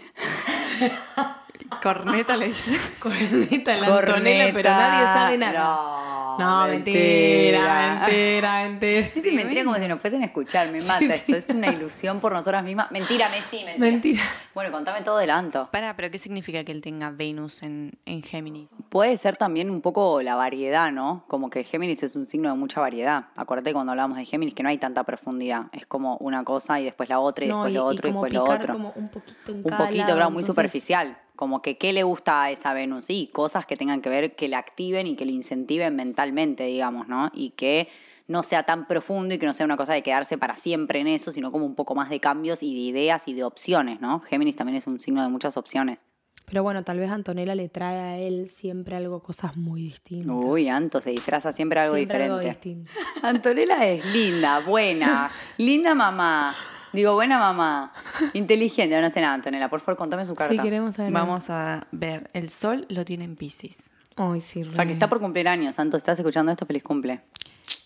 Speaker 3: [LAUGHS]
Speaker 4: Corneta le dice. [LAUGHS]
Speaker 5: Corneta, la
Speaker 3: Corneta.
Speaker 5: Antonella, pero nadie sabe nada.
Speaker 3: No,
Speaker 5: No, mentira, mentira, mentira.
Speaker 3: Sí, mentira como si nos fuesen a escuchar, me mata esto. Es una ilusión por nosotras mismas. Mentira, Messi, mentira.
Speaker 5: Mentira.
Speaker 3: Bueno, contame todo del Anto.
Speaker 4: Para, pero ¿qué significa que él tenga Venus en, en Géminis?
Speaker 3: Puede ser también un poco la variedad, ¿no? Como que Géminis es un signo de mucha variedad. Acuérdate cuando hablábamos de Géminis que no hay tanta profundidad. Es como una cosa y después la otra y
Speaker 5: No,
Speaker 3: después
Speaker 5: y-
Speaker 3: lo
Speaker 5: y
Speaker 3: otro y,
Speaker 5: como
Speaker 3: después lo
Speaker 5: picar
Speaker 3: otro.
Speaker 5: como un poquito en
Speaker 3: un
Speaker 5: cada
Speaker 3: poquito,
Speaker 5: lado,
Speaker 3: claro, muy
Speaker 5: entonces-
Speaker 3: superficial. Como que qué le gusta a esa Venus, sí, cosas que tengan que ver, que le activen y que le incentiven mentalmente, digamos, ¿no? Y que no sea tan profundo y que no sea una cosa de quedarse para siempre en eso, sino como un poco más de cambios y de ideas y de opciones, ¿no? Géminis también es un signo de muchas opciones.
Speaker 5: Pero bueno, tal vez Antonella le trae a él siempre algo, cosas muy distintas.
Speaker 3: Uy, Anto se disfraza siempre algo
Speaker 5: Siempre
Speaker 3: diferente.
Speaker 5: algo distinto. [LAUGHS]
Speaker 3: Antonella es linda, buena, linda mamá. Digo, buena mamá. Inteligente. No sé nada, Antonella. Por favor, contame su carta.
Speaker 5: Sí, queremos saber.
Speaker 4: Vamos a ver, el sol lo tiene en Pisces.
Speaker 5: Ay, sí,
Speaker 3: O sea, que
Speaker 5: re.
Speaker 3: está por cumplir años. Santo, ¿estás escuchando esto? Feliz cumple.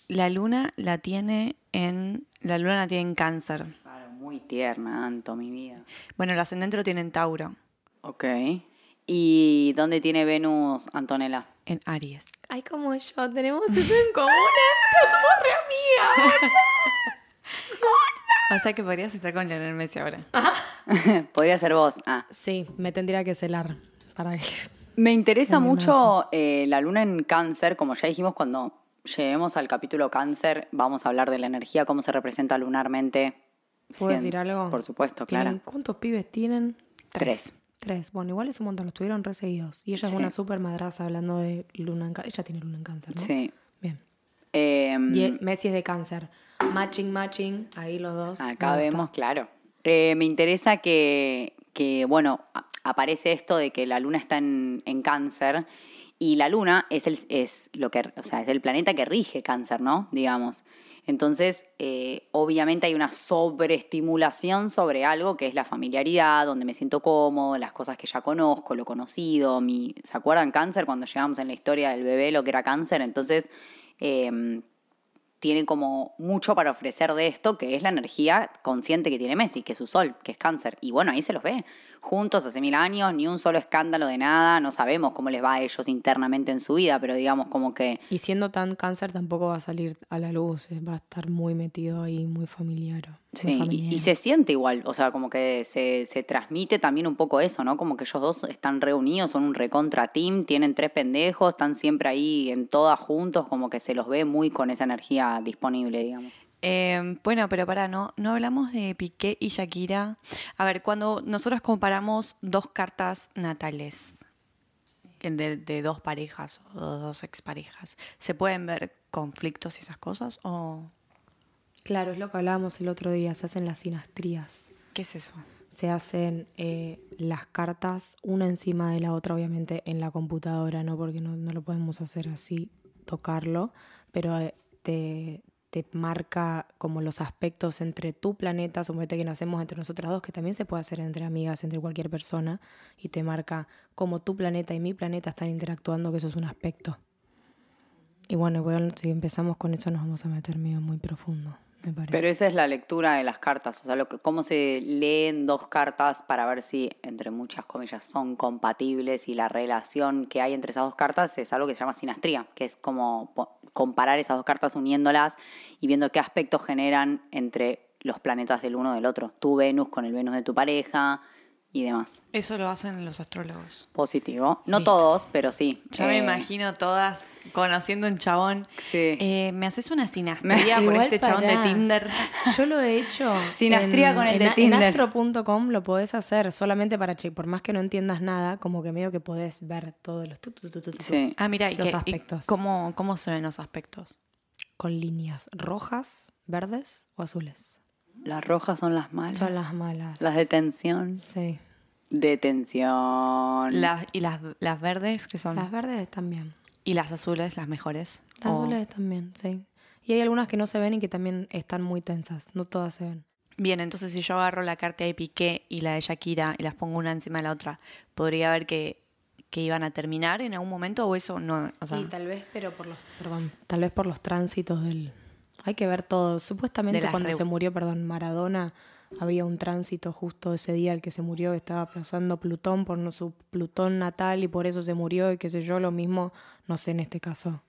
Speaker 4: La luna la tiene en. La luna la tiene en cáncer.
Speaker 3: Claro, muy tierna, Anto, mi vida.
Speaker 4: Bueno, el ascendente lo tiene en Tauro,
Speaker 3: Ok. ¿Y dónde tiene Venus, Antonella?
Speaker 4: en Aries.
Speaker 5: Ay, como yo, tenemos eso en común. Somos re amigas.
Speaker 4: O sea que podrías estar con Lionel Messi ahora. [LAUGHS]
Speaker 3: Podría ser vos. Ah.
Speaker 5: Sí, me tendría que celar para que...
Speaker 3: Me interesa [LAUGHS] mucho eh, la luna en cáncer, como ya dijimos, cuando lleguemos al capítulo cáncer, vamos a hablar de la energía, cómo se representa lunarmente.
Speaker 5: ¿Puedo
Speaker 3: Cien-
Speaker 5: decir algo?
Speaker 3: Por supuesto,
Speaker 5: ¿Tienen-
Speaker 3: claro.
Speaker 5: ¿Cuántos pibes tienen?
Speaker 3: Tres.
Speaker 5: Tres. Bueno, igual es un montón, los tuvieron reseguidos. Y ella
Speaker 3: Sí.
Speaker 5: es una super madraza hablando de luna en cáncer. Ella tiene luna en cáncer, ¿no?
Speaker 3: Sí.
Speaker 5: Bien.
Speaker 3: Eh,
Speaker 5: Y eh, Messi es de cáncer. Matching, matching. Ahí los dos.
Speaker 3: Acá vemos, claro. Eh, me interesa que, que, bueno, aparece esto de que la luna está en, en cáncer y la luna es, el, es, lo que, o sea, es el planeta que rige cáncer, ¿no? Digamos. Entonces, eh, obviamente hay una sobreestimulación sobre algo que es la familiaridad, donde me siento cómodo, las cosas que ya conozco, lo conocido. Mi, ¿Se acuerdan cáncer cuando llegamos en la historia del bebé, lo que era cáncer? Entonces, em, tiene como mucho para ofrecer de esto, que es la energía consciente que tiene Messi, que es su sol, que es cáncer. Y bueno, ahí se los ve. Juntos hace mil años, ni un solo escándalo de nada, no sabemos cómo les va a ellos internamente en su vida, pero digamos como que
Speaker 5: Y siendo tan cáncer tampoco va a salir a la luz. eh, Va a estar muy metido ahí, muy familiar. muy
Speaker 3: Sí, y, y se siente igual, o sea, como que se, se transmite también un poco eso, ¿no? Como que ellos dos están reunidos, son un recontra team, tienen tres pendejos, están siempre ahí en todas juntos, como que se los ve muy con esa energía disponible, digamos.
Speaker 4: Eh, bueno, pero para, no, no hablamos de Piqué y Shakira. A ver, cuando nosotros comparamos dos cartas natales de dos parejas o dos exparejas, ¿se pueden ver conflictos y esas cosas? ¿O
Speaker 5: Claro, es lo que hablábamos el otro día. Se hacen las sinastrías.
Speaker 4: qué es eso?
Speaker 5: Se hacen eh, las cartas una encima de la otra, obviamente en la computadora, ¿no? Porque no, no lo podemos hacer así, tocarlo. Pero eh, te, te marca como los aspectos entre tu planeta, suponete que nacemos entre nosotras dos, que también se puede hacer entre amigas, entre cualquier persona, y te marca cómo tu planeta y mi planeta están interactuando, que eso es un aspecto. Y bueno, si empezamos con eso nos vamos a meter medio muy profundo, me parece.
Speaker 3: Pero esa es la lectura de las cartas, o sea, lo que, cómo se leen dos cartas para ver si, entre muchas comillas, son compatibles y la relación que hay entre esas dos cartas es algo que se llama sinastría, que es como comparar esas dos cartas uniéndolas y viendo qué aspectos generan entre los planetas del uno del otro. Tu Venus con el Venus de tu pareja y demás.
Speaker 4: Eso lo hacen los astrólogos.
Speaker 3: Positivo. No
Speaker 4: Listo.
Speaker 3: todos, pero sí.
Speaker 4: Ya me
Speaker 3: Eh,
Speaker 4: imagino todas conociendo un chabón.
Speaker 3: Sí.
Speaker 4: Eh, ¿Me haces una sinastría por
Speaker 5: Igual
Speaker 4: este chabón de. Tinder?
Speaker 5: Yo lo he hecho. [LAUGHS]
Speaker 3: Sinastría con el de
Speaker 5: en,
Speaker 3: Tinder.
Speaker 5: En astro.com lo podés hacer solamente para che, por más que no entiendas nada, como que medio que podés ver todos los tu, tu, tu, tu, tu,
Speaker 3: Sí.
Speaker 4: Ah, mira, ¿y
Speaker 5: Los aspectos.
Speaker 4: ¿cómo, ¿Cómo se ven los aspectos?
Speaker 5: con líneas rojas, verdes o azules.
Speaker 3: Las rojas son las malas.
Speaker 5: Son las malas.
Speaker 3: Las de tensión.
Speaker 5: Sí.
Speaker 3: Detención.
Speaker 4: Las, ¿Y las, las verdes que son?
Speaker 5: Las verdes también.
Speaker 4: ¿Y las azules las mejores?
Speaker 5: Las
Speaker 4: O-
Speaker 5: azules también, sí. Y hay algunas que no se ven y que también están muy tensas. No todas se ven.
Speaker 4: Bien, entonces si yo agarro la carta de Piqué y la de Shakira y las pongo una encima de la otra, ¿podría ver que, que iban a terminar en algún momento o eso no? O sea,
Speaker 5: y tal vez, pero por los, perdón, tal vez por los tránsitos del... Hay que ver todo. Supuestamente cuando se murió, perdón, Maradona, había un tránsito justo ese día el que se murió, estaba pasando Plutón por no- su Plutón natal y por eso se murió y qué sé yo, lo mismo, no sé en este caso,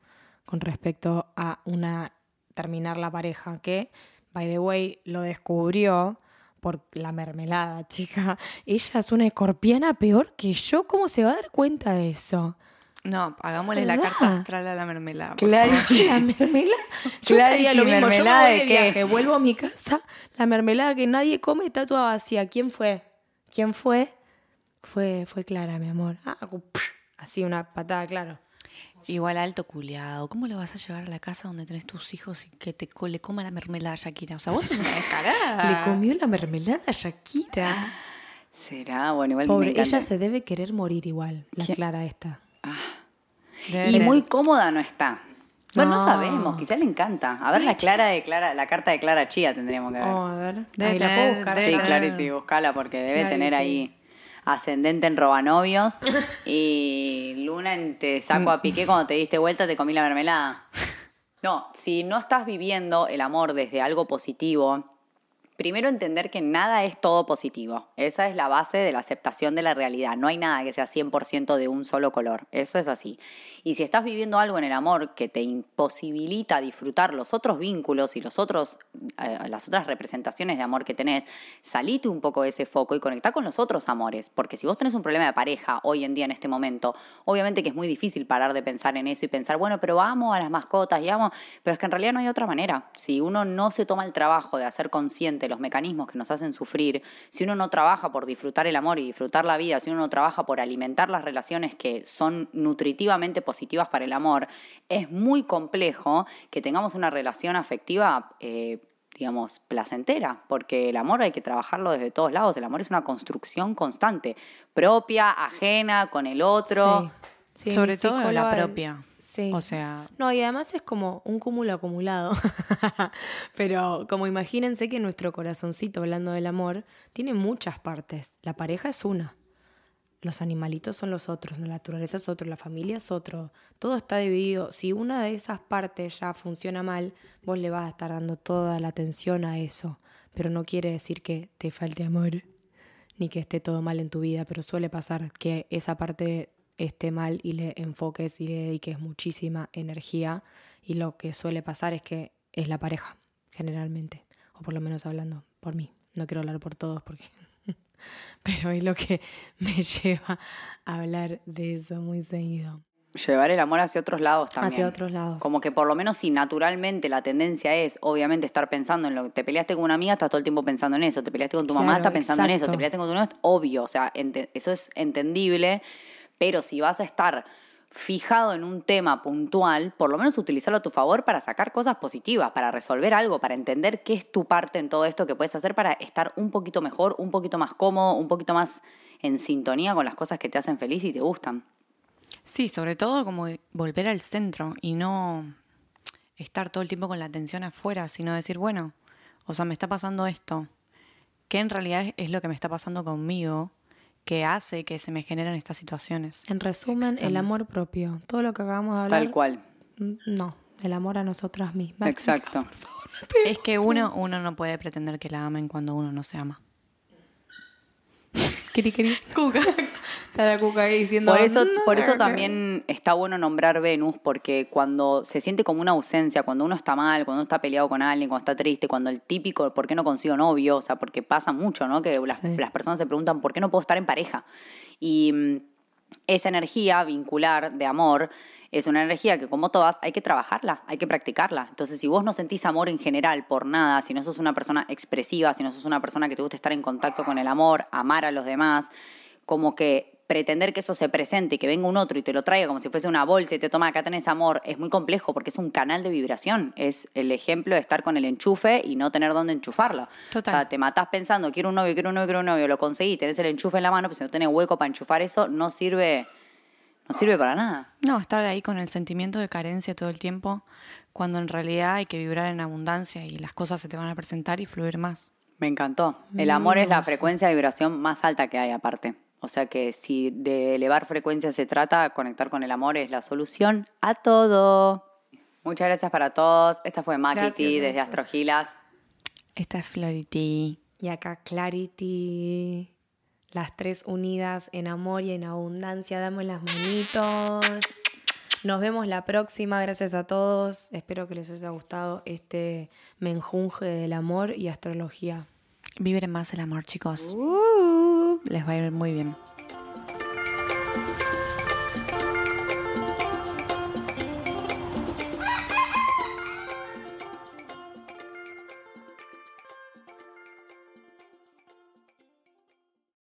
Speaker 5: con respecto a una terminar la pareja, que, by the way, lo descubrió por la mermelada, [LAUGHS] chica. Ella es una escorpiana peor que yo, ¿cómo se va a dar cuenta de eso?
Speaker 4: No, hagámosle la
Speaker 5: ¿Verdad?
Speaker 4: carta astral a la mermelada.
Speaker 3: Claro. [LAUGHS]
Speaker 5: La mermelada. [LAUGHS] Yo
Speaker 3: Claro,
Speaker 5: estaría
Speaker 3: ¿y
Speaker 5: lo mismo. Yo me
Speaker 3: mermelada
Speaker 5: voy
Speaker 3: de
Speaker 5: viaje, vuelvo a mi casa, la mermelada que nadie come está toda vacía. ¿Quién fue? ¿Quién fue? Fue, fue clara, mi amor. Ah, así una patada, claro.
Speaker 4: Igual alto culiado. ¿Cómo lo vas a llevar a la casa donde tenés tus hijos y que te co- le coma la mermelada a Shakira? O sea, vos sos una descarada. [LAUGHS]
Speaker 5: Le comió la mermelada a Shakira.
Speaker 3: ¿Será? Bueno, igual
Speaker 5: Pobre,
Speaker 3: me
Speaker 5: ella se debe querer morir igual, la
Speaker 3: ¿Quién?
Speaker 5: Clara esta.
Speaker 4: Debe
Speaker 3: Y muy cómoda no está. Bueno, no,
Speaker 5: No.
Speaker 3: sabemos, quizá le encanta. A ver la clara de Clara, la carta de Clara Chía tendríamos que ver.
Speaker 5: Oh, a ver.
Speaker 4: Debe
Speaker 5: Ahí la
Speaker 4: tener-
Speaker 5: puedo buscar.
Speaker 4: debe
Speaker 3: sí, Clarity, buscala porque debe
Speaker 5: Clarity.
Speaker 3: tener ahí ascendente en robanovios [LAUGHS] y luna en te saco a piqué cuando te diste vuelta te comí la mermelada. [LAUGHS] No, si no estás viviendo el amor desde algo positivo, primero entender que nada es todo positivo. Esa es la base de la aceptación de la realidad. No hay nada que sea 100% de un solo color. Eso es así. Y si estás viviendo algo en el amor que te imposibilita disfrutar los otros vínculos y los otros, eh, las otras representaciones de amor que tenés, salite un poco de ese foco y conectá con los otros amores. Porque si vos tenés un problema de pareja hoy en día, en este momento, obviamente que es muy difícil parar de pensar en eso y pensar, bueno, pero amo a las mascotas y amo, pero es que en realidad no hay otra manera. Si uno no se toma el trabajo de hacer consciente los mecanismos que nos hacen sufrir, si uno no trabaja por disfrutar el amor y disfrutar la vida, si uno no trabaja por alimentar las relaciones que son nutritivamente positivas para el amor, es muy complejo que tengamos una relación afectiva. eh, digamos, placentera, porque el amor hay que trabajarlo desde todos lados, el amor es una construcción constante, propia, ajena, con el otro.
Speaker 5: Sí. Sí,
Speaker 4: Sobre todo la propia.
Speaker 5: Sí.
Speaker 4: O sea,
Speaker 5: No, y además es como un cúmulo acumulado. [LAUGHS] Pero como imagínense que nuestro corazoncito, hablando del amor, tiene muchas partes. La pareja es una. Los animalitos son los otros, la naturaleza es otro, la familia es otro. Todo está dividido. Si una de esas partes ya funciona mal, vos le vas a estar dando toda la atención a eso. Pero no quiere decir que te falte amor, ni que esté todo mal en tu vida, pero suele pasar que esa parte esté mal y le enfoques y le dediques muchísima energía. Y lo que suele pasar es que es la pareja, generalmente. O por lo menos hablando por mí. No quiero hablar por todos porque... [LAUGHS] pero es lo que [LAUGHS] me lleva a hablar de eso muy seguido.
Speaker 3: Llevar el amor hacia otros lados también.
Speaker 5: Hacia otros lados.
Speaker 3: Como que por lo menos si naturalmente la tendencia es, obviamente, estar pensando en lo que te peleaste con una amiga, estás todo el tiempo pensando en eso. Te peleaste con tu mamá, estás pensando en eso. Te peleaste con tu novio, obvio. O sea, eso es entendible. Pero si vas a estar fijado en un tema puntual, por lo menos utilizarlo a tu favor para sacar cosas positivas, para resolver algo, para entender qué es tu parte en todo esto que puedes hacer para estar un poquito mejor, un poquito más cómodo, un poquito más en sintonía con las cosas que te hacen feliz y te gustan.
Speaker 4: sí, sobre todo como volver al centro y no estar todo el tiempo con la atención afuera, sino decir, bueno, o sea, me está pasando esto, que en realidad es lo que me está pasando conmigo, que hace que se me generen estas situaciones.
Speaker 5: En resumen, el amor propio. Todo lo que acabamos de hablar.
Speaker 3: Tal cual.
Speaker 5: No, el amor a nosotras mismas.
Speaker 3: Exacto. [LAUGHS]
Speaker 4: Es que uno, uno no puede pretender que la amen cuando uno no se ama.
Speaker 5: Cri, cri. Cuca. Está la cuca ahí diciendo.
Speaker 3: Por eso,
Speaker 5: "No,
Speaker 3: por eso
Speaker 5: no".
Speaker 3: también está bueno nombrar Venus, porque cuando se siente como una ausencia, cuando uno está mal, cuando uno está peleado con alguien, cuando está triste, cuando el típico, ¿por qué no consigo novio? O sea, porque pasa mucho, ¿no? Que las,
Speaker 5: Sí.
Speaker 3: las personas se preguntan, ¿por qué no puedo estar en pareja? Y mm, esa energía vincular de amor es una energía que, como todas, hay que trabajarla, hay que practicarla. Entonces, si vos no sentís amor en general por nada, si no sos una persona expresiva, si no sos una persona que te gusta estar en contacto con el amor, amar a los demás, como que pretender que eso se presente y que venga un otro y te lo traiga como si fuese una bolsa y te toma acá tenés amor, es muy complejo porque es un canal de vibración. Es el ejemplo de estar con el enchufe y no tener dónde enchufarlo.
Speaker 4: Total.
Speaker 3: O sea, te matás pensando, quiero un novio, quiero un novio, quiero un novio, lo conseguí, tenés el enchufe en la mano, pero si no tenés hueco para enchufar eso, no sirve, no sirve para nada.
Speaker 4: No, estar ahí con el sentimiento de carencia todo el tiempo, cuando en realidad hay que vibrar en abundancia y las cosas se te van a presentar y fluir más.
Speaker 3: Me encantó. El amor es la frecuencia de vibración más alta que hay aparte. O sea que si de elevar frecuencia se trata, conectar con el amor es la solución a todo. Muchas gracias para todos. Esta fue Makiti desde. Astrogilas.
Speaker 4: Esta es Flority.
Speaker 5: Y acá Clarity. Las tres unidas en amor y en abundancia. Damos las manitos. Nos vemos la próxima. Gracias a todos. Espero que les haya gustado este menjunje del amor y astrología.
Speaker 4: Vibren más el amor, chicos. Les va a ir muy bien.